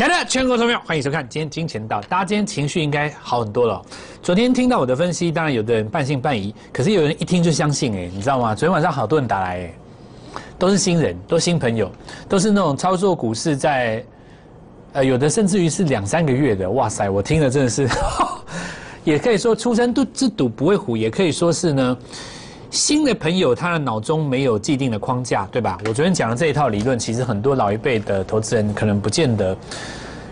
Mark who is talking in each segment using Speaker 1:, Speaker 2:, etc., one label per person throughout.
Speaker 1: 亲爱的全国投票，欢迎收看今天金钱道。大家今天情绪应该好很多了。昨天听到我的分析，当然有的人半信半疑，可是有人一听就相信，哎，你知道吗？昨天晚上好多人打来，哎，都是新人，都新朋友，都是那种操作股市在，呃，有的甚至于是两三个月的。哇塞，我听了真的是，也可以说出生都之赌不会虎，也可以说是呢。新的朋友，他的脑中没有既定的框架，对吧？我昨天讲的这一套理论，其实很多老一辈的投资人可能不见得，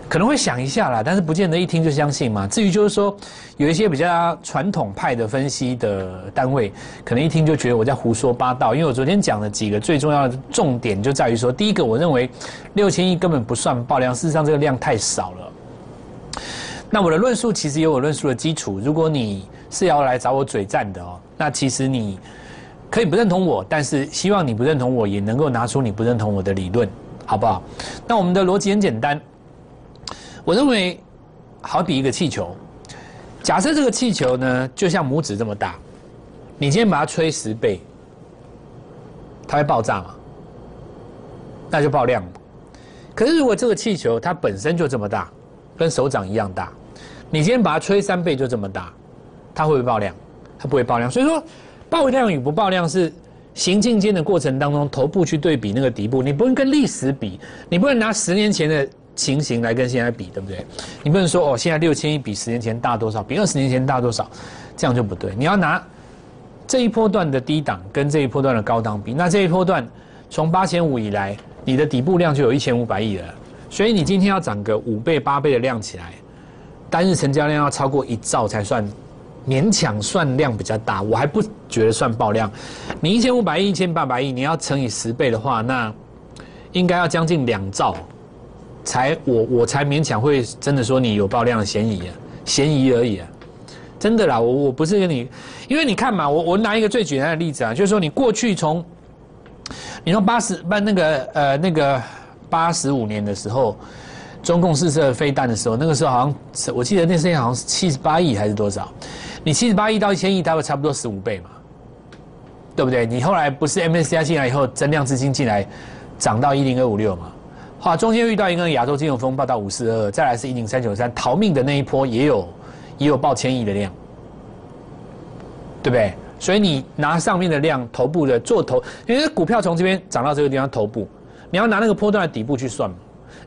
Speaker 1: 可能会想一下啦，但是不见得一听就相信嘛。至于就是说，有一些比较传统派的分析的单位，可能一听就觉得我在胡说八道。因为我昨天讲的几个最重要的重点，就在于说，第一个，我认为六千亿根本不算爆量，事实上这个量太少了。那我的论述其实有我论述的基础，如果你是要来找我嘴战的哦。那其实你可以不认同我，但是希望你不认同我也能够拿出你不认同我的理论，好不好？那我们的逻辑很简单，我认为好比一个气球，假设这个气球呢就像拇指这么大，你今天把它吹十倍，它会爆炸吗？那就爆量。可是如果这个气球它本身就这么大，跟手掌一样大，你今天把它吹三倍就这么大，它会不会爆量？它不会爆量，所以说爆量与不爆量是行进间的过程当中，头部去对比那个底部，你不能跟历史比，你不能拿十年前的情形来跟现在比，对不对？你不能说哦，现在六千亿比十年前大多少，比二十年前大多少，这样就不对。你要拿这一波段的低档跟这一波段的高档比，那这一波段从八千五以来，你的底部量就有一千五百亿了，所以你今天要涨个五倍八倍的量起来，单日成交量要超过一兆才算。勉强算量比较大，我还不觉得算爆量。你一千五百亿、一千八百亿，你要乘以十倍的话，那应该要将近两兆，才我我才勉强会真的说你有爆量的嫌疑啊，嫌疑而已啊，真的啦，我我不是跟你，因为你看嘛，我我拿一个最简单的例子啊，就是说你过去从，你从八十办那个呃那个八十五年的时候，中共试射飞弹的时候，那个时候好像我记得那时候好像是七十八亿还是多少？你七十八亿到一千亿，大概差不多十五倍嘛，对不对？你后来不是 MSCI 进来以后，增量资金进来，涨到一零二五六嘛？好，中间遇到一个亚洲金融风暴到五四二，再来是一零三九三，逃命的那一波也有也有爆千亿的量，对不对？所以你拿上面的量，头部的做头，因为股票从这边涨到这个地方头部，你要拿那个波段的底部去算嘛？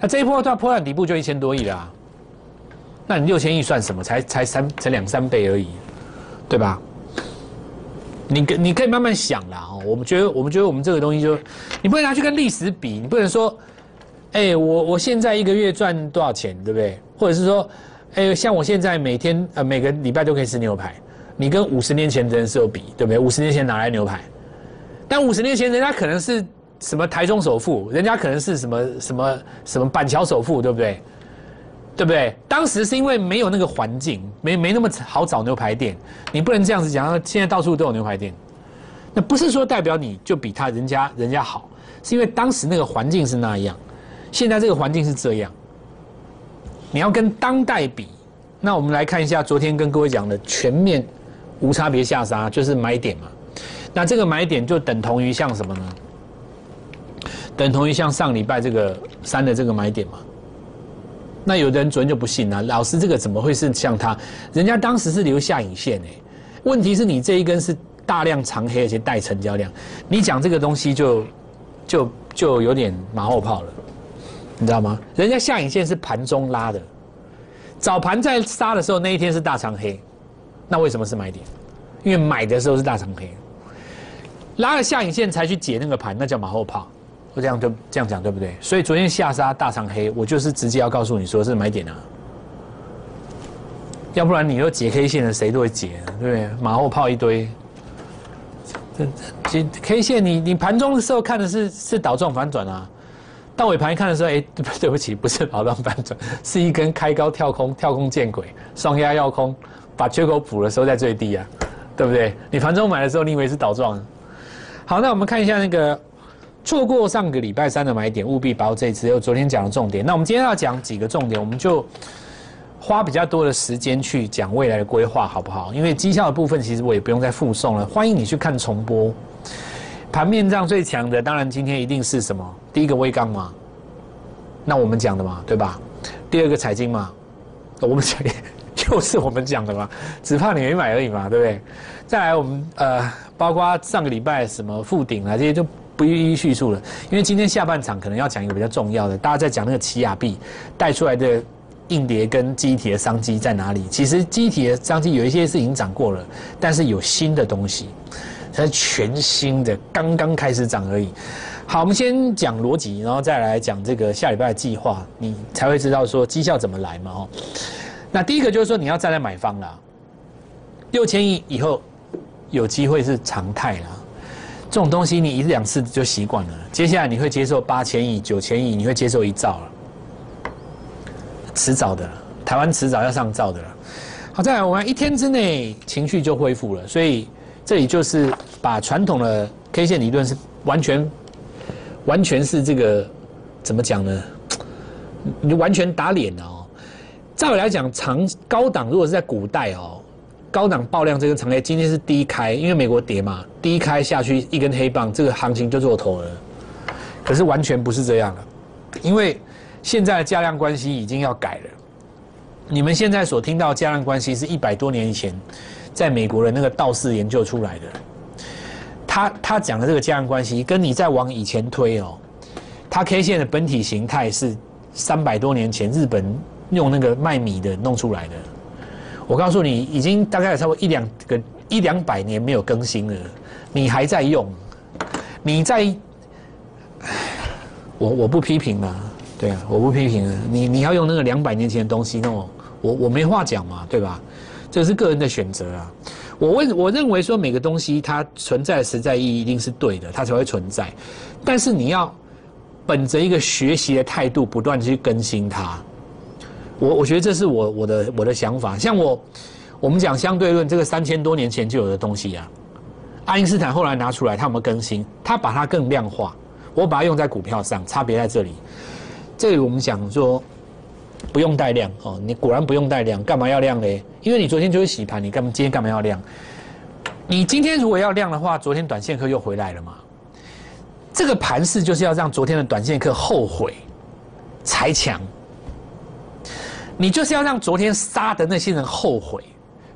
Speaker 1: 那这一波段波段底部就一千多亿啦。那你六千亿算什么？才才三才两三倍而已，对吧？你可你可以慢慢想啦哦。我们觉得我们觉得我们这个东西就，你不能拿去跟历史比，你不能说，哎，我我现在一个月赚多少钱，对不对？或者是说，哎，像我现在每天呃每个礼拜都可以吃牛排，你跟五十年前的人是有比，对不对？五十年前哪来牛排？但五十年前人家可能是什么台中首富，人家可能是什么什么什么板桥首富，对不对？对不对？当时是因为没有那个环境，没没那么好找牛排店。你不能这样子讲，现在到处都有牛排店，那不是说代表你就比他人家人家好，是因为当时那个环境是那样，现在这个环境是这样。你要跟当代比，那我们来看一下昨天跟各位讲的全面无差别下杀，就是买点嘛。那这个买点就等同于像什么呢？等同于像上礼拜这个三的这个买点嘛。那有的人昨天就不信了，老师这个怎么会是像他？人家当时是留下影线诶，问题是你这一根是大量长黑而且带成交量，你讲这个东西就就就有点马后炮了，你知道吗？人家下影线是盘中拉的，早盘在杀的时候那一天是大长黑，那为什么是买点？因为买的时候是大长黑，拉了下影线才去解那个盘，那叫马后炮。我这样就这样讲对不对？所以昨天下杀大长黑，我就是直接要告诉你说是买点啊，要不然你又解 K 线的谁都会解，对不对？马后炮一堆，这解 K 线你你盘中的时候看的是是倒状反转啊，到尾盘看的时候，哎，对不起，不是倒状反转，是一根开高跳空，跳空见鬼，双压要空，把缺口补的时候在最低啊，对不对？你盘中买的时候，你以为是倒状？好，那我们看一下那个。错过上个礼拜三的买点，务必把握这一次。有昨天讲的重点，那我们今天要讲几个重点，我们就花比较多的时间去讲未来的规划，好不好？因为绩效的部分，其实我也不用再附送了。欢迎你去看重播。盘面上最强的，当然今天一定是什么？第一个微钢嘛，那我们讲的嘛，对吧？第二个财经嘛，我们讲就是我们讲的嘛，只怕你没买而已嘛，对不对？再来我们呃，包括上个礼拜什么复顶啊这些就不一一叙述了，因为今天下半场可能要讲一个比较重要的，大家在讲那个奇亚币带出来的硬碟跟机体的商机在哪里？其实机体的商机有一些是已经涨过了，但是有新的东西，它是全新的，刚刚开始涨而已。好，我们先讲逻辑，然后再来讲这个下礼拜的计划，你才会知道说绩效怎么来嘛哦。那第一个就是说你要站在买方啦，六千亿以后有机会是常态啦。这种东西你一两次就习惯了，接下来你会接受八千亿、九千亿，你会接受一兆了，迟早的，台湾迟早要上兆的了。好，再来我们一天之内情绪就恢复了，所以这里就是把传统的 K 线理论是完全。完全是这个怎么讲呢？你完全打脸了哦！照理来讲，长高档如果是在古代哦，高档爆量这根长黑，今天是低开，因为美国跌嘛，低开下去一根黑棒，这个行情就做头了。可是完全不是这样的，因为现在的价量关系已经要改了。你们现在所听到价量关系是一百多年以前在美国的那个道士研究出来的。他他讲的这个价量关系，跟你再往以前推哦，它 K 线的本体形态是三百多年前日本用那个卖米的弄出来的。我告诉你，已经大概有差不多一两个一两百年没有更新了，你还在用，你在，我我不批评了，对啊，我不批评了。你你要用那个两百年前的东西那，我我没话讲嘛，对吧？这是个人的选择啊。我问，我认为说每个东西它存在的实在意义一定是对的，它才会存在。但是你要本着一个学习的态度，不断去更新它。我我觉得这是我我的我的想法。像我我们讲相对论，这个三千多年前就有的东西啊，爱因斯坦后来拿出来，他有没有更新？他把它更量化。我把它用在股票上，差别在这里。这里我们讲说。不用带量哦，你果然不用带量，干嘛要量嘞？因为你昨天就是洗盘，你干嘛今天干嘛要量？你今天如果要量的话，昨天短线客又回来了嘛？这个盘势就是要让昨天的短线客后悔才强，你就是要让昨天杀的那些人后悔，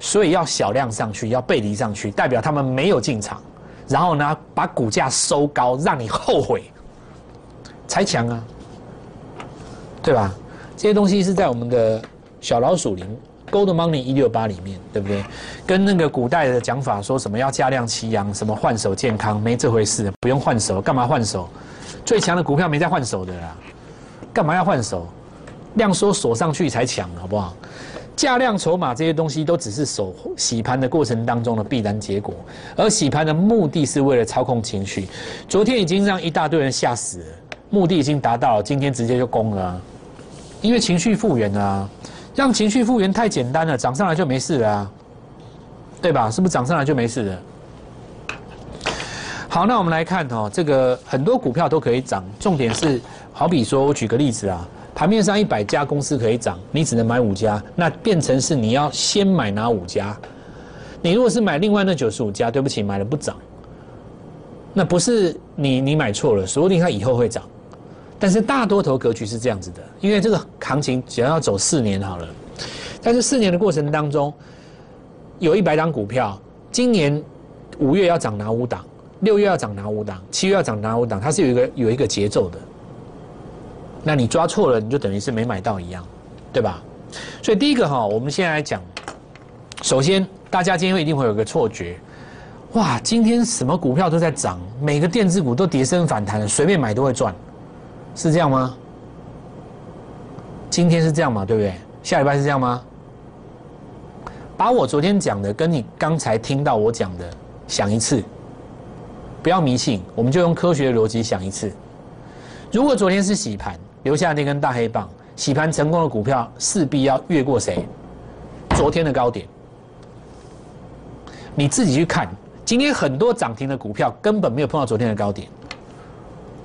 Speaker 1: 所以要小量上去，要背离上去，代表他们没有进场，然后呢把股价收高，让你后悔才强啊，对吧？这些东西是在我们的小老鼠林 Gold Money 一六八里面，对不对？跟那个古代的讲法说什么要加量齐阳，什么换手健康，没这回事，不用换手，干嘛换手？最强的股票没在换手的啦，干嘛要换手？量缩锁上去才抢，好不好？价量筹码这些东西都只是手洗盘的过程当中的必然结果，而洗盘的目的是为了操控情绪。昨天已经让一大堆人吓死了，目的已经达到，今天直接就攻了。因为情绪复原啊，让情绪复原太简单了，涨上来就没事了，对吧？是不是涨上来就没事了？好，那我们来看哦，这个很多股票都可以涨，重点是，好比说我举个例子啊，盘面上一百家公司可以涨，你只能买五家，那变成是你要先买哪五家？你如果是买另外那九十五家，对不起，买了不涨，那不是你你买错了，说不定它以后会涨。但是大多头格局是这样子的，因为这个行情只要要走四年好了，在这四年的过程当中，有一百档股票，今年五月要涨哪五档，六月要涨哪五档，七月要涨哪五档，它是有一个有一个节奏的。那你抓错了，你就等于是没买到一样，对吧？所以第一个哈，我们现在来讲，首先大家今天一定会有个错觉，哇，今天什么股票都在涨，每个电子股都跌升反弹，随便买都会赚。是这样吗？今天是这样吗？对不对？下礼拜是这样吗？把我昨天讲的跟你刚才听到我讲的想一次，不要迷信，我们就用科学的逻辑想一次。如果昨天是洗盘，留下那根大黑棒，洗盘成功的股票势必要越过谁？昨天的高点。你自己去看，今天很多涨停的股票根本没有碰到昨天的高点，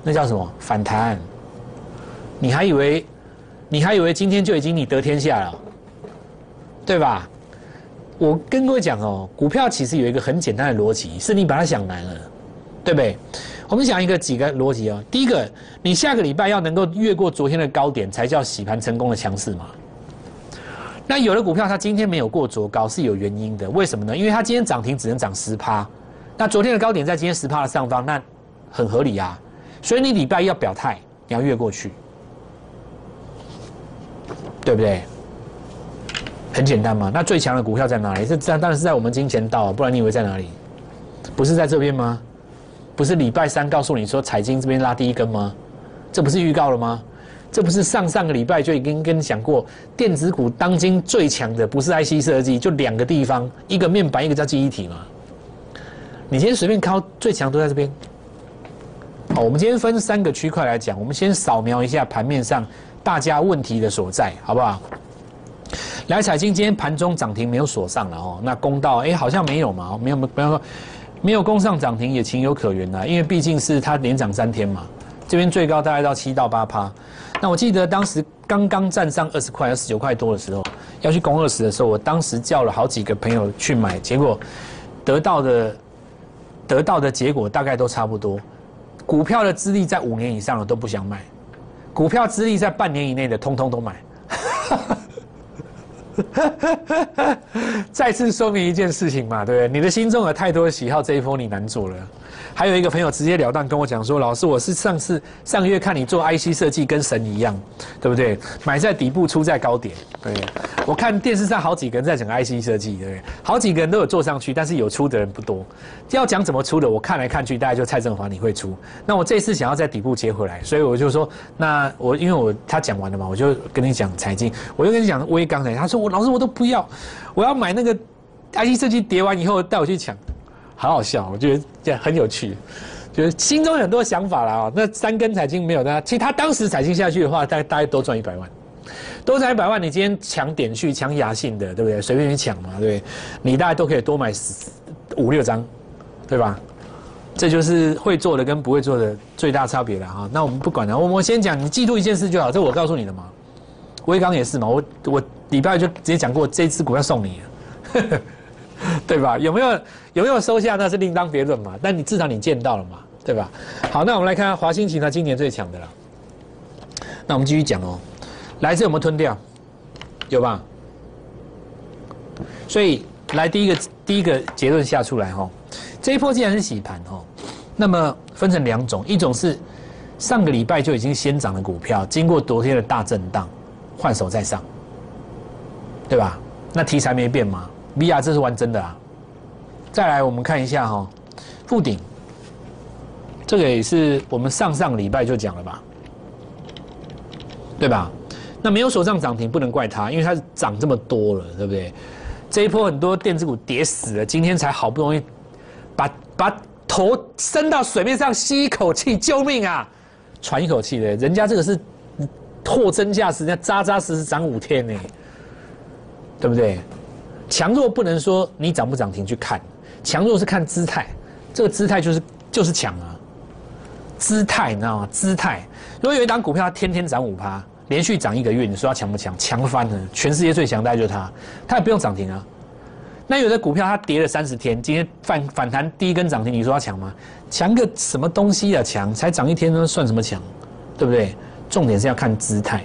Speaker 1: 那叫什么反弹？你还以为，你还以为今天就已经你得天下了，对吧？我跟各位讲哦，股票其实有一个很简单的逻辑，是你把它想难了，对不对？我们讲一个几个逻辑啊。第一个，你下个礼拜要能够越过昨天的高点，才叫洗盘成功的强势嘛。那有的股票它今天没有过昨高是有原因的，为什么呢？因为它今天涨停只能涨十趴，那昨天的高点在今天十趴的上方，那很合理啊。所以你礼拜要表态，你要越过去，对不对？很简单嘛。那最强的股票在哪里？这当当然是在我们金钱道，不然你以为在哪里？不是在这边吗？不是礼拜三告诉你说财经这边拉第一根吗？这不是预告了吗？这不是上上个礼拜就已经跟你讲过，电子股当今最强的不是 IC 设计，就两个地方，一个面板，一个叫记忆体嘛。你今天随便靠最强都在这边。好，我们今天分三个区块来讲，我们先扫描一下盘面上大家问题的所在，好不好？来，彩金今天盘中涨停没有锁上了哦，那公道哎好像没有嘛，没有没有说。没有攻上涨停也情有可原啊，因为毕竟是它连涨三天嘛，这边最高大概到七到八趴。那我记得当时刚刚站上二十块、二十九块多的时候，要去攻二十的时候，我当时叫了好几个朋友去买，结果得到的得到的结果大概都差不多。股票的资历在五年以上的都不想买，股票资历在半年以内的通通都买。再次说明一件事情嘛，对不对？你的心中有太多喜好，这一波你难做了。还有一个朋友直截了当跟我讲说：“老师，我是上次上个月看你做 IC 设计跟神一样，对不对？买在底部，出在高点。对，我看电视上好几个人在讲 IC 设计，对不对？好几个人都有做上去，但是有出的人不多。要讲怎么出的，我看来看去，大概就蔡振华你会出。那我这次想要在底部接回来，所以我就说，那我因为我他讲完了嘛，我就跟你讲财经，我就跟你讲微刚才，他说我老师我都不要，我要买那个 IC 设计跌完以后带我去抢。”好好笑，我觉得这很有趣，就是心中有很多想法了啊。那三根彩金没有的，其实他当时彩金下去的话，大概大概多赚一百万，多赚一百万，你今天抢点去抢雅信的，对不对？随便去抢嘛，对？你大概都可以多买五六张，对吧？这就是会做的跟不会做的最大差别了哈。那我们不管了，我们先讲，你记住一件事就好，这我告诉你的嘛。威刚也是嘛，我我礼拜就直接讲过，这支股要送你。对吧？有没有有没有收下那是另当别论嘛。但你至少你见到了嘛，对吧？好，那我们来看看华兴旗，它今年最强的了。那我们继续讲哦，来自有没有吞掉？有吧？所以来第一个第一个结论下出来哈，这一波既然是洗盘哈，那么分成两种，一种是上个礼拜就已经先涨的股票，经过昨天的大震荡，换手再上，对吧？那题材没变吗？VR 这是玩真的啊！再来，我们看一下哈，富顶，这个也是我们上上礼拜就讲了吧，对吧？那没有手上涨停，不能怪它，因为它涨这么多了，对不对？这一波很多电子股跌死了，今天才好不容易把把头伸到水面上吸一口气，救命啊！喘一口气的，人家这个是货真价实，人家扎扎实实涨五天呢，对不对？强弱不能说你涨不涨停去看，强弱是看姿态，这个姿态就是就是强啊，姿态你知道吗？姿态，如果有一档股票它天天涨五趴，连续涨一个月，你说它强不强？强翻了，全世界最强大概就是它，它也不用涨停啊。那有的股票它跌了三十天，今天反反弹第一根涨停，你说它强吗？强个什么东西啊？强才涨一天呢，算什么强？对不对？重点是要看姿态，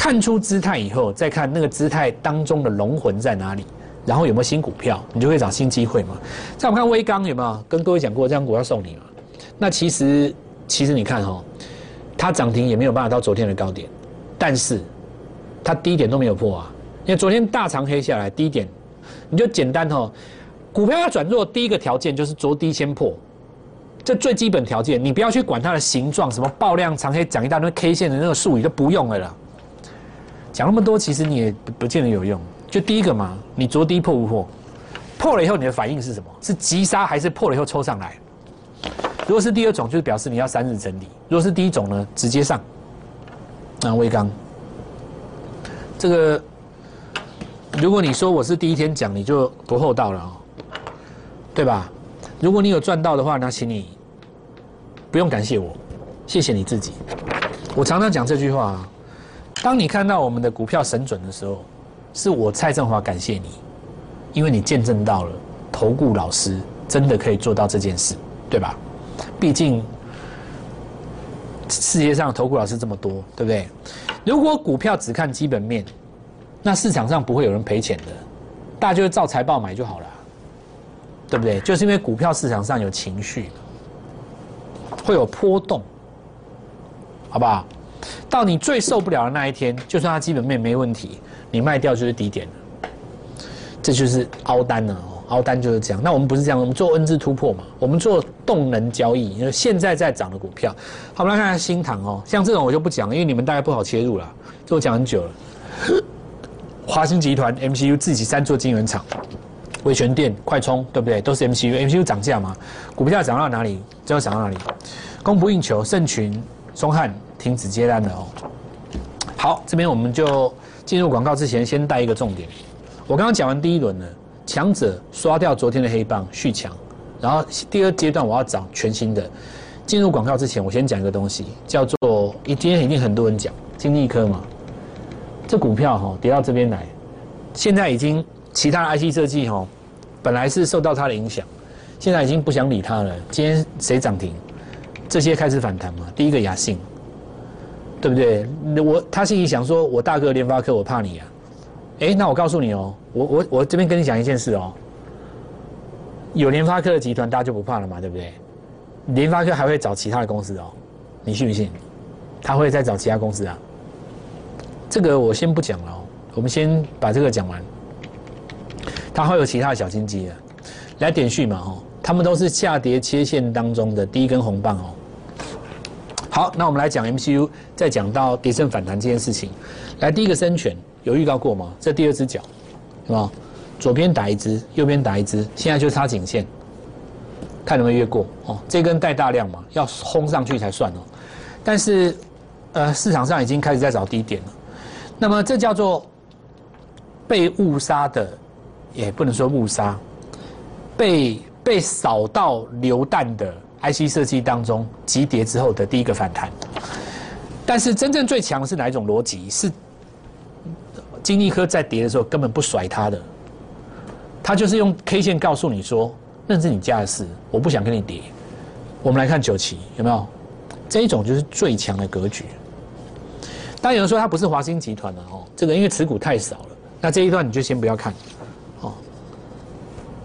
Speaker 1: 看出姿态以后，再看那个姿态当中的龙魂在哪里。然后有没有新股票，你就会找新机会嘛。再我们看微钢有没有跟各位讲过，这张股要送你嘛？那其实其实你看哈，它涨停也没有办法到昨天的高点，但是它低点都没有破啊。因为昨天大长黑下来，低点你就简单哈，股票要转弱，第一个条件就是着低先破，这最基本条件。你不要去管它的形状，什么爆量长黑，讲一大堆 K 线的那个术语都不用了啦。讲那么多，其实你也不见得有用。就第一个嘛，你着低破不破？破了以后你的反应是什么？是急杀还是破了以后抽上来？如果是第二种，就是表示你要三日整理；如果是第一种呢，直接上。那威刚，这个如果你说我是第一天讲，你就不厚道了哦，对吧？如果你有赚到的话，那请你不用感谢我，谢谢你自己。我常常讲这句话啊，当你看到我们的股票神准的时候。是我蔡振华感谢你，因为你见证到了投顾老师真的可以做到这件事，对吧？毕竟世界上投顾老师这么多，对不对？如果股票只看基本面，那市场上不会有人赔钱的，大家就照财报买就好了，对不对？就是因为股票市场上有情绪，会有波动，好不好？到你最受不了的那一天，就算它基本面没问题，你卖掉就是低点了，这就是凹单了。凹单就是这样，那我们不是这样，我们做 N 字突破嘛，我们做动能交易，因为现在在涨的股票。好，我们来看看新塘哦，像这种我就不讲，因为你们大概不好切入了，这我讲很久了。华星集团 MCU 自己三座晶圆厂，威权店、快充，对不对？都是 MCU，MCU 涨价嘛，股票涨到哪里就要涨到哪里，供不应求，盛群、松汉停止接单了哦。好，这边我们就进入广告之前，先带一个重点。我刚刚讲完第一轮了。强者刷掉昨天的黑棒续强，然后第二阶段我要找全新的。进入广告之前，我先讲一个东西，叫做今天一定很多人讲金立科嘛，这股票哈跌到这边来，现在已经其他的 IC 设计哈，本来是受到它的影响，现在已经不想理它了。今天谁涨停？这些开始反弹嘛。第一个雅信，对不对？我他心里想说，我大哥联发科，我怕你啊。哎，那我告诉你哦，我我我这边跟你讲一件事哦，有联发科的集团，大家就不怕了嘛，对不对？联发科还会找其他的公司哦，你信不信？他会再找其他公司啊？这个我先不讲了哦，我们先把这个讲完。他会有其他的小金鸡啊，来点续嘛哦，他们都是下跌切线当中的第一根红棒哦。好，那我们来讲 MCU，再讲到跌升反弹这件事情。来，第一个生权。有预告过吗？这第二只脚，是吧？左边打一只，右边打一只，现在就差颈线，看能不能越过哦。这根带大量嘛，要轰上去才算哦。但是，呃，市场上已经开始在找低点了。那么这叫做被误杀的，也不能说误杀，被被扫到流弹的 IC 设计当中急跌之后的第一个反弹。但是真正最强是哪一种逻辑？是？金立科在跌的时候根本不甩它的，他就是用 K 线告诉你说，那是你家的事，我不想跟你跌。我们来看九旗有没有这一种就是最强的格局。当有人说它不是华兴集团的哦，这个因为持股太少了，那这一段你就先不要看哦。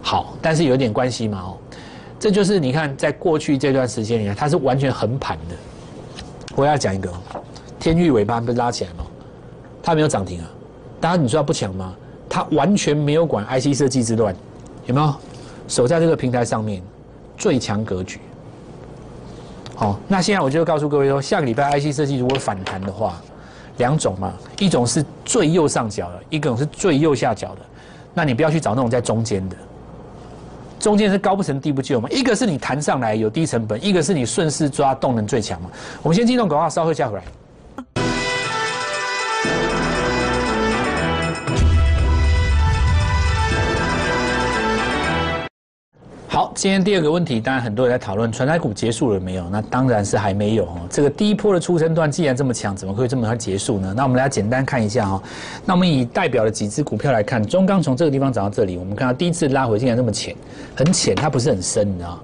Speaker 1: 好，但是有点关系嘛哦，这就是你看在过去这段时间里面，它是完全横盘的。我要讲一个，天域尾巴不是拉起来吗？它没有涨停啊。大家你说它不强吗？它完全没有管 IC 设计之乱，有没有？守在这个平台上面，最强格局。好，那现在我就告诉各位说，下个礼拜 IC 设计如果反弹的话，两种嘛，一种是最右上角的，一种是最右下角的。那你不要去找那种在中间的，中间是高不成低不就嘛。一个是你弹上来有低成本，一个是你顺势抓动能最强嘛。我们先进入广告，稍后下回来。好，今天第二个问题，当然很多人在讨论，传台股结束了没有？那当然是还没有哦。这个第一波的出生段既然这么强，怎么会这么快结束呢？那我们来简单看一下哈。那我们以代表的几只股票来看，中钢从这个地方涨到这里，我们看到第一次拉回竟然这么浅，很浅，它不是很深，你知道？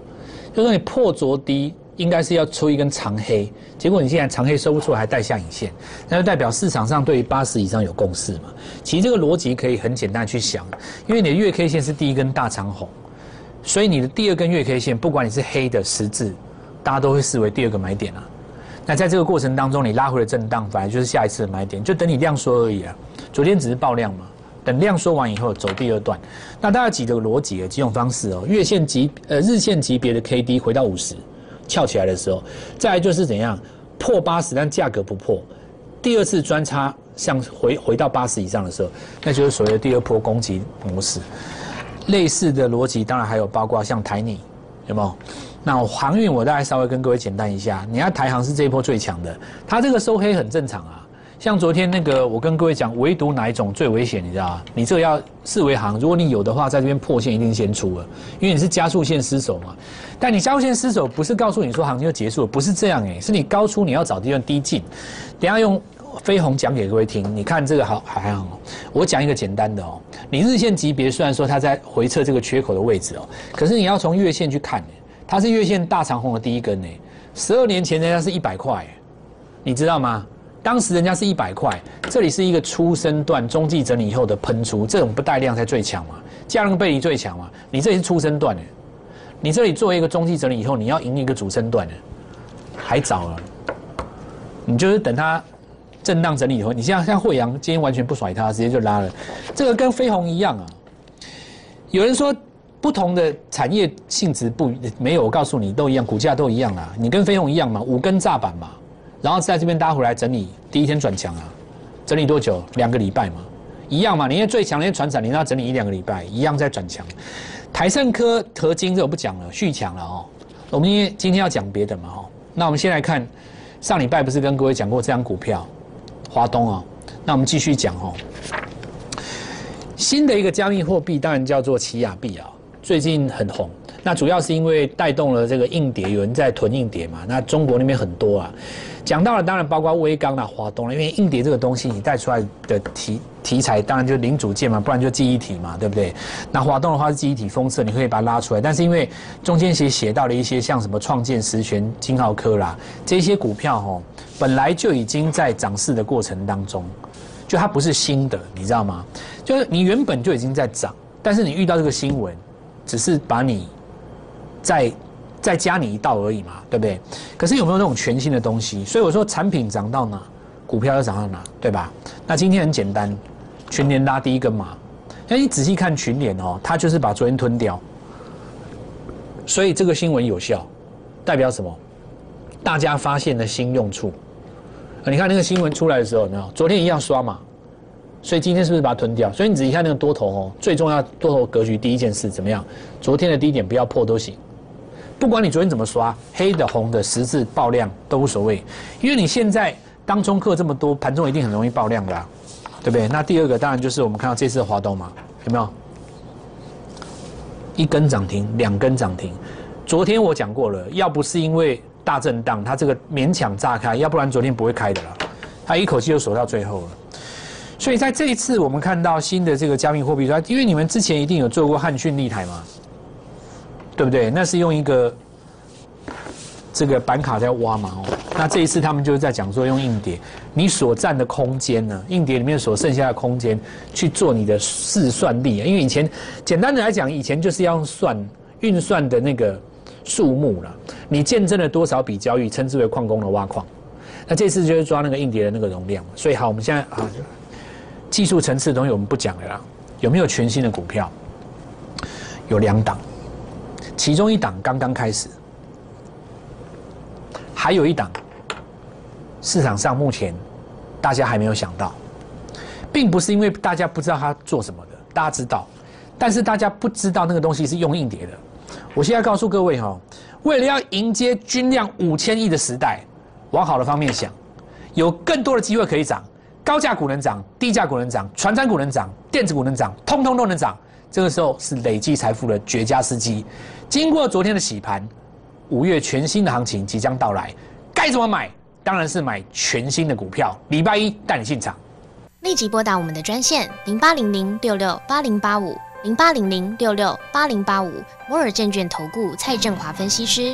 Speaker 1: 就说你破昨低，应该是要出一根长黑，结果你现在长黑收不出来，还带下影线，那就代表市场上对于八十以上有共识嘛？其实这个逻辑可以很简单去想，因为你的月 K 线是第一根大长红。所以你的第二根月 K 线，不管你是黑的十字，大家都会视为第二个买点啊。那在这个过程当中，你拉回了震荡，反而就是下一次的买点，就等你量缩而已啊。昨天只是爆量嘛，等量缩完以后走第二段。那大家几个逻辑啊，几种方式哦。月线级呃日线级别的 K D 回到五十，翘起来的时候，再来就是怎样破八十，但价格不破，第二次专差向回回到八十以上的时候，那就是所谓的第二波攻击模式。类似的逻辑，当然还有包括像台泥，有没有？那航运我大概稍微跟各位简单一下。你看台航是这一波最强的，它这个收黑很正常啊。像昨天那个，我跟各位讲，唯独哪一种最危险，你知道吗？你这个要四维航，如果你有的话，在这边破线一定先出了，因为你是加速线失守嘛。但你加速线失守不是告诉你说行情就结束了，不是这样诶，是你高出你要找地方低进。等下用。飞鸿讲给各位听，你看这个好还好。我讲一个简单的哦，你日线级别虽然说它在回撤这个缺口的位置哦，可是你要从月线去看，它是月线大长红的第一根呢。十二年前人家是一百块，你知道吗？当时人家是一百块，这里是一个初升段中继整理以后的喷出，这种不带量才最强嘛，价量背离最强嘛。你这里是初升段的，你这里作为一个中继整理以后，你要赢一个主升段的，还早了。你就是等它震荡整理以后，你像像惠阳今天完全不甩它，直接就拉了，这个跟飞鸿一样啊。有人说不同的产业性质不没有，我告诉你都一样，股价都一样啊。你跟飞鸿一样嘛，五根炸板嘛。然后在这边搭回来整理，第一天转强啊，整理多久？两个礼拜嘛，一样嘛。你因为最强那些船厂，你要整理一两个礼拜，一样在转强。台盛科、合金这我不讲了，续强了哦。我们今天今天要讲别的嘛哦。那我们先来看上礼拜不是跟各位讲过这张股票，华东啊。那我们继续讲哦。新的一个加密货币当然叫做奇亚币啊，最近很红。那主要是因为带动了这个硬碟，有人在囤硬碟嘛。那中国那边很多啊。讲到了，当然包括微刚啊、华东了，因为硬碟这个东西，你带出来的题题材，当然就零组件嘛，不然就记忆体嘛，对不对？那华东的话是记忆体封测，你可以把它拉出来。但是因为中间写写到了一些像什么创建、实权、金浩科啦这些股票哦，本来就已经在涨势的过程当中，就它不是新的，你知道吗？就是你原本就已经在涨，但是你遇到这个新闻，只是把你在。再加你一道而已嘛，对不对？可是有没有那种全新的东西？所以我说产品涨到哪，股票就涨到哪，对吧？那今天很简单，群联拉第一根嘛。那你仔细看群联哦，它就是把昨天吞掉，所以这个新闻有效，代表什么？大家发现了新用处。你看那个新闻出来的时候，有没有？昨天一样刷嘛，所以今天是不是把它吞掉？所以你仔细看那个多头哦，最重要多头格局第一件事怎么样？昨天的低点不要破都行。不管你昨天怎么刷，黑的、红的、十字爆量都无所谓，因为你现在当中客这么多，盘中一定很容易爆量的，对不对？那第二个当然就是我们看到这次的华东嘛，有没有？一根涨停，两根涨停。昨天我讲过了，要不是因为大震荡，它这个勉强炸开，要不然昨天不会开的了。它一口气就锁到最后了。所以在这一次我们看到新的这个加密货币，因为你们之前一定有做过汉讯立台嘛。对不对？那是用一个这个板卡在挖嘛哦。那这一次他们就是在讲说用硬碟，你所占的空间呢，硬碟里面所剩下的空间去做你的试算力啊。因为以前简单的来讲，以前就是要算运算的那个数目了。你见证了多少笔交易，称之为矿工的挖矿。那这次就是抓那个硬碟的那个容量。所以好，我们现在啊，技术层次的东西我们不讲了。有没有全新的股票？有两档。其中一档刚刚开始，还有一档市场上目前大家还没有想到，并不是因为大家不知道它做什么的，大家知道，但是大家不知道那个东西是用硬碟的。我现在告诉各位哈，为了要迎接均量五千亿的时代，往好的方面想，有更多的机会可以涨，高价股能涨，低价股能涨，传产股能涨，电子股能涨，通通都能涨。这个时候是累积财富的绝佳时机。经过昨天的洗盘，五月全新的行情即将到来，该怎么买？当然是买全新的股票。礼拜一带你进场，
Speaker 2: 立即拨打我们的专线零八零零六六八零八五零八零零六六八零八五摩尔证券投顾蔡振华分析师。